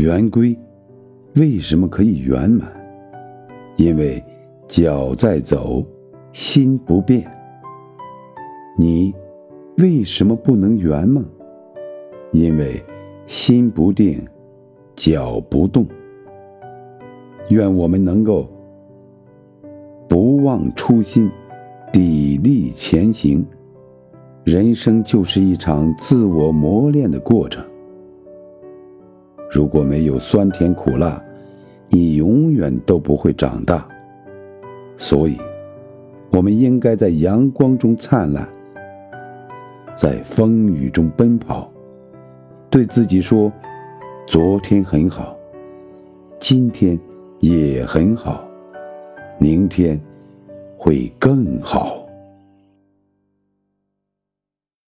圆规为什么可以圆满？因为脚在走，心不变。你为什么不能圆梦？因为心不定，脚不动。愿我们能够不忘初心，砥砺前行。人生就是一场自我磨练的过程。如果没有酸甜苦辣，你永远都不会长大。所以，我们应该在阳光中灿烂，在风雨中奔跑，对自己说：昨天很好，今天也很好，明天会更好。